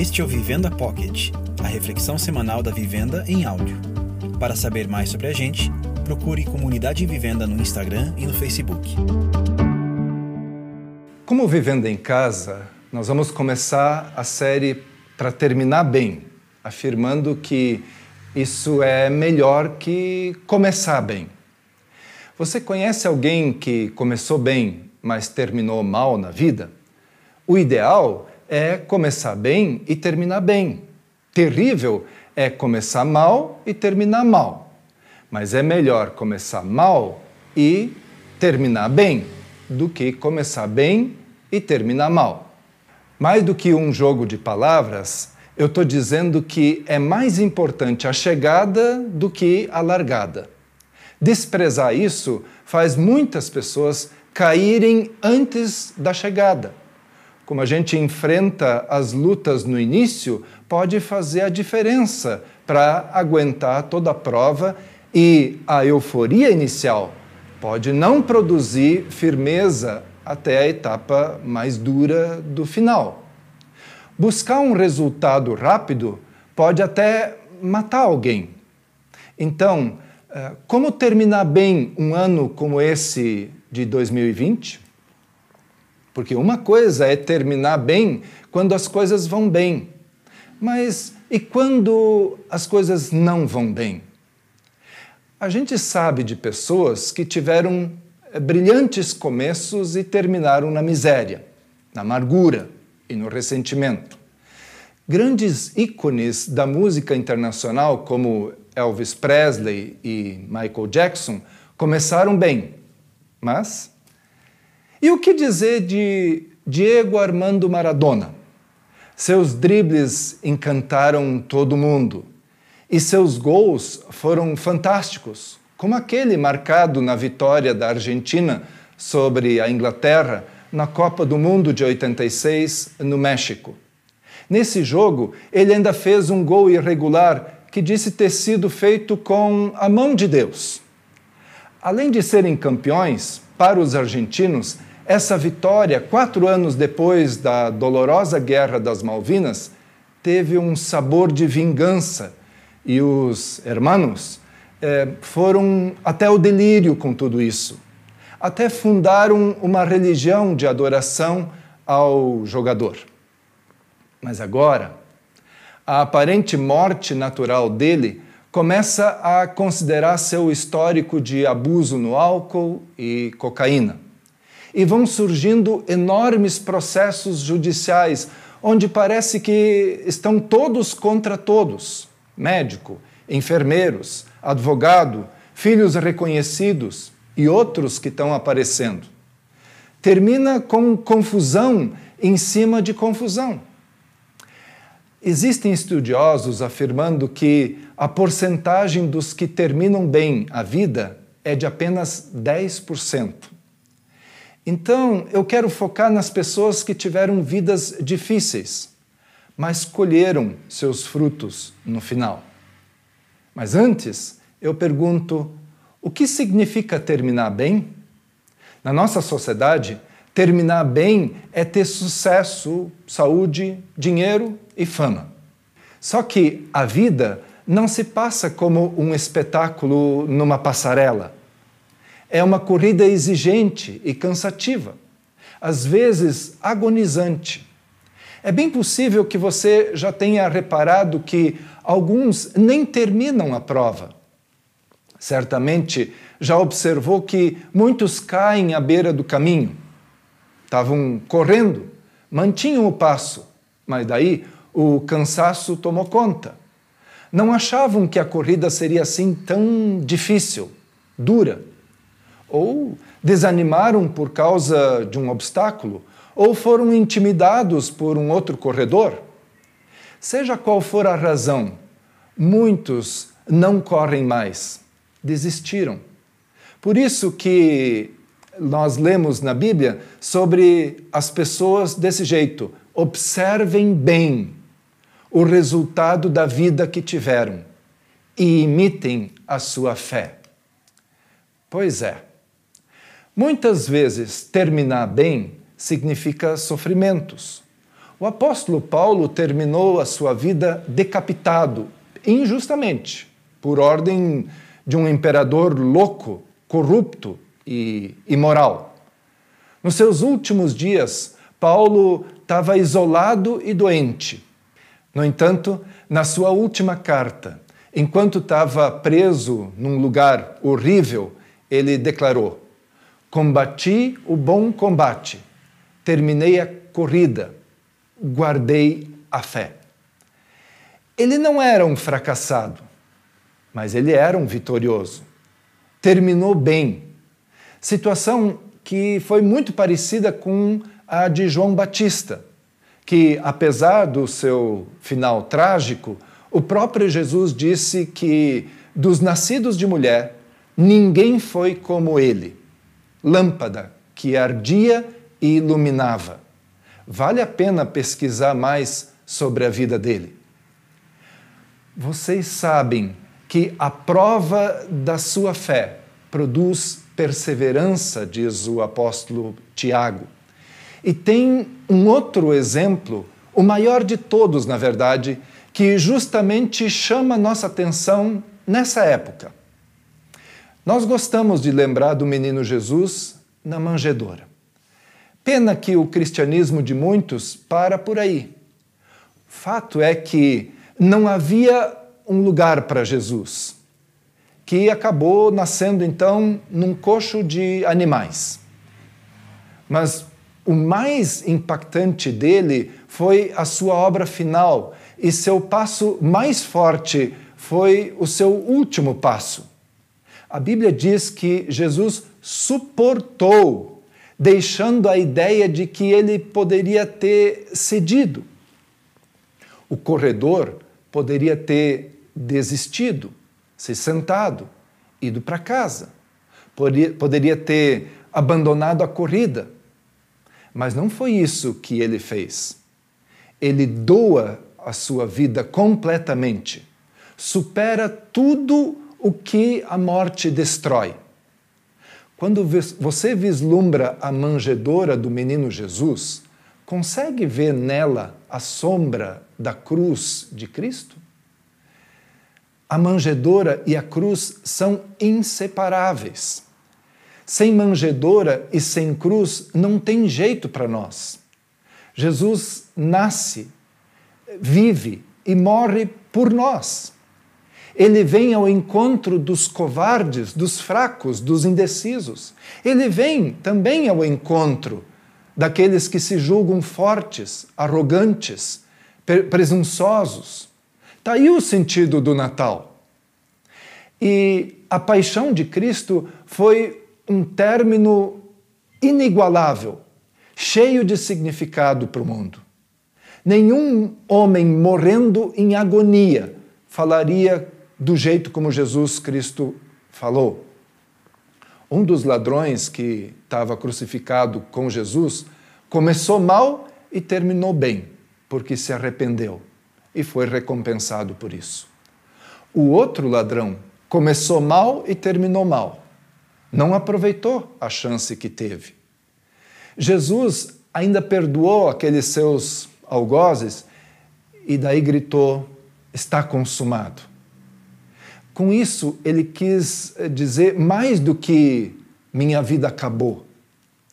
Este é o Vivenda Pocket, a reflexão semanal da vivenda em áudio. Para saber mais sobre a gente, procure Comunidade Vivenda no Instagram e no Facebook. Como Vivenda em Casa, nós vamos começar a série para terminar bem, afirmando que isso é melhor que começar bem. Você conhece alguém que começou bem, mas terminou mal na vida? O ideal é começar bem e terminar bem. Terrível é começar mal e terminar mal. Mas é melhor começar mal e terminar bem do que começar bem e terminar mal. Mais do que um jogo de palavras, eu estou dizendo que é mais importante a chegada do que a largada. Desprezar isso faz muitas pessoas caírem antes da chegada. Como a gente enfrenta as lutas no início, pode fazer a diferença para aguentar toda a prova e a euforia inicial pode não produzir firmeza até a etapa mais dura do final. Buscar um resultado rápido pode até matar alguém. Então, eh, como terminar bem um ano como esse de 2020? Porque uma coisa é terminar bem quando as coisas vão bem. Mas e quando as coisas não vão bem? A gente sabe de pessoas que tiveram eh, brilhantes começos e terminaram na miséria, na amargura e no ressentimento. Grandes ícones da música internacional, como Elvis Presley e Michael Jackson, começaram bem, mas. E o que dizer de Diego Armando Maradona? Seus dribles encantaram todo mundo e seus gols foram fantásticos, como aquele marcado na vitória da Argentina sobre a Inglaterra na Copa do Mundo de 86 no México. Nesse jogo, ele ainda fez um gol irregular que disse ter sido feito com a mão de Deus. Além de serem campeões, para os argentinos, essa vitória, quatro anos depois da dolorosa Guerra das Malvinas, teve um sabor de vingança e os hermanos eh, foram até o delírio com tudo isso. Até fundaram uma religião de adoração ao jogador. Mas agora, a aparente morte natural dele começa a considerar seu histórico de abuso no álcool e cocaína. E vão surgindo enormes processos judiciais onde parece que estão todos contra todos médico, enfermeiros, advogado, filhos reconhecidos e outros que estão aparecendo. Termina com confusão em cima de confusão. Existem estudiosos afirmando que a porcentagem dos que terminam bem a vida é de apenas 10%. Então, eu quero focar nas pessoas que tiveram vidas difíceis, mas colheram seus frutos no final. Mas antes, eu pergunto: o que significa terminar bem? Na nossa sociedade, terminar bem é ter sucesso, saúde, dinheiro e fama. Só que a vida não se passa como um espetáculo numa passarela. É uma corrida exigente e cansativa, às vezes agonizante. É bem possível que você já tenha reparado que alguns nem terminam a prova. Certamente já observou que muitos caem à beira do caminho. Estavam correndo, mantinham o passo, mas daí o cansaço tomou conta. Não achavam que a corrida seria assim tão difícil, dura. Ou desanimaram por causa de um obstáculo, ou foram intimidados por um outro corredor. Seja qual for a razão, muitos não correm mais, desistiram. Por isso que nós lemos na Bíblia sobre as pessoas desse jeito. Observem bem o resultado da vida que tiveram e imitem a sua fé. Pois é, muitas vezes terminar bem significa sofrimentos. O apóstolo Paulo terminou a sua vida decapitado, injustamente, por ordem de um imperador louco, corrupto e imoral. Nos seus últimos dias, Paulo estava isolado e doente. No entanto, na sua última carta, enquanto estava preso num lugar horrível, ele declarou: Combati o bom combate, terminei a corrida, guardei a fé. Ele não era um fracassado, mas ele era um vitorioso. Terminou bem. Situação que foi muito parecida com a de João Batista, que, apesar do seu final trágico, o próprio Jesus disse que dos nascidos de mulher, ninguém foi como ele lâmpada que ardia e iluminava vale a pena pesquisar mais sobre a vida dele. Vocês sabem que a prova da sua fé produz perseverança, diz o apóstolo Tiago. E tem um outro exemplo, o maior de todos, na verdade, que justamente chama nossa atenção nessa época. Nós gostamos de lembrar do menino Jesus na manjedoura. Pena que o cristianismo de muitos para por aí. Fato é que não havia um lugar para Jesus, que acabou nascendo então num coxo de animais. Mas o mais impactante dele foi a sua obra final e seu passo mais forte foi o seu último passo. A Bíblia diz que Jesus suportou deixando a ideia de que ele poderia ter cedido. O corredor poderia ter desistido, se sentado, ido para casa, poderia, ter abandonado a corrida. Mas não foi isso que ele fez. Ele doa a sua vida completamente, supera tudo o que a morte destrói. Quando você vislumbra a manjedoura do menino Jesus, consegue ver nela a sombra da cruz de Cristo? A manjedoura e a cruz são inseparáveis. Sem manjedoura e sem cruz não tem jeito para nós. Jesus nasce, vive e morre por nós ele vem ao encontro dos covardes, dos fracos, dos indecisos. Ele vem também ao encontro daqueles que se julgam fortes, arrogantes, presunçosos. Está aí o sentido do Natal. E a paixão de Cristo foi um término inigualável, cheio de significado para o mundo. Nenhum homem morrendo em agonia falaria do jeito como Jesus Cristo falou. Um dos ladrões que estava crucificado com Jesus começou mal e terminou bem, porque se arrependeu e foi recompensado por isso. O outro ladrão começou mal e terminou mal. Não aproveitou a chance que teve. Jesus ainda perdoou aqueles seus algozes e daí gritou: Está consumado. Com isso, ele quis eh, dizer mais do que minha vida acabou.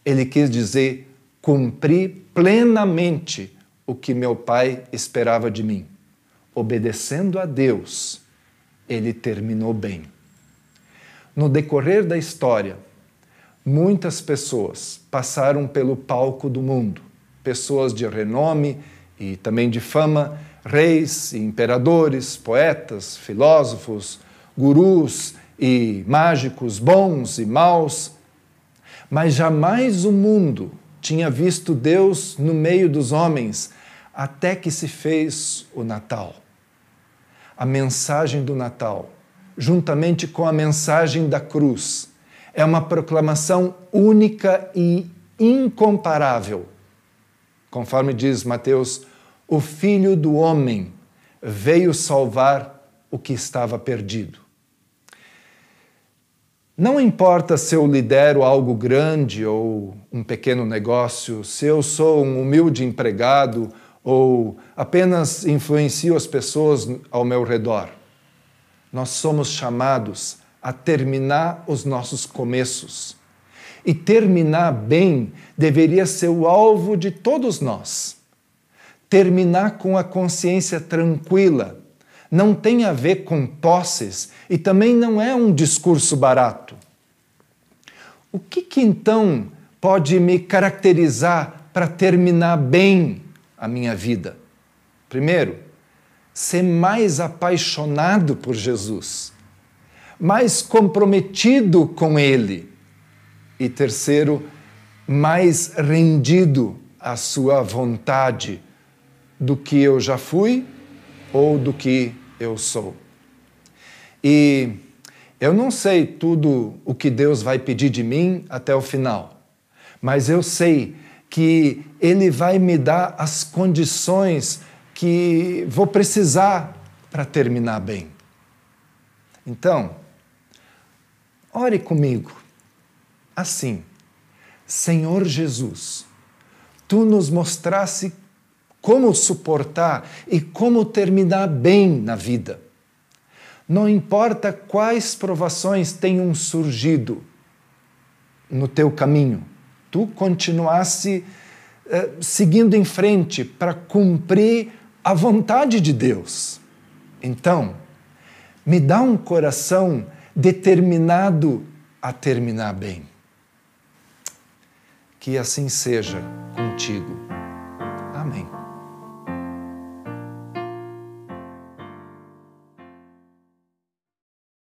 Ele quis dizer cumpri plenamente o que meu pai esperava de mim. Obedecendo a Deus, ele terminou bem. No decorrer da história, muitas pessoas passaram pelo palco do mundo, pessoas de renome e também de fama, reis, imperadores, poetas, filósofos, gurus e mágicos bons e maus, mas jamais o mundo tinha visto Deus no meio dos homens até que se fez o Natal. A mensagem do Natal, juntamente com a mensagem da cruz, é uma proclamação única e incomparável. Conforme diz Mateus, o Filho do Homem veio salvar o que estava perdido. Não importa se eu lidero algo grande ou um pequeno negócio, se eu sou um humilde empregado ou apenas influencio as pessoas ao meu redor. Nós somos chamados a terminar os nossos começos. E terminar bem deveria ser o alvo de todos nós. Terminar com a consciência tranquila não tem a ver com posses e também não é um discurso barato. O que, que então pode me caracterizar para terminar bem a minha vida? Primeiro, ser mais apaixonado por Jesus, mais comprometido com Ele. E terceiro, mais rendido à Sua vontade do que eu já fui ou do que eu sou. E eu não sei tudo o que Deus vai pedir de mim até o final, mas eu sei que Ele vai me dar as condições que vou precisar para terminar bem. Então, ore comigo, assim, Senhor Jesus, tu nos mostrasse como suportar e como terminar bem na vida. Não importa quais provações tenham surgido no teu caminho, tu continuasse eh, seguindo em frente para cumprir a vontade de Deus. Então, me dá um coração determinado a terminar bem. Que assim seja contigo. Amém.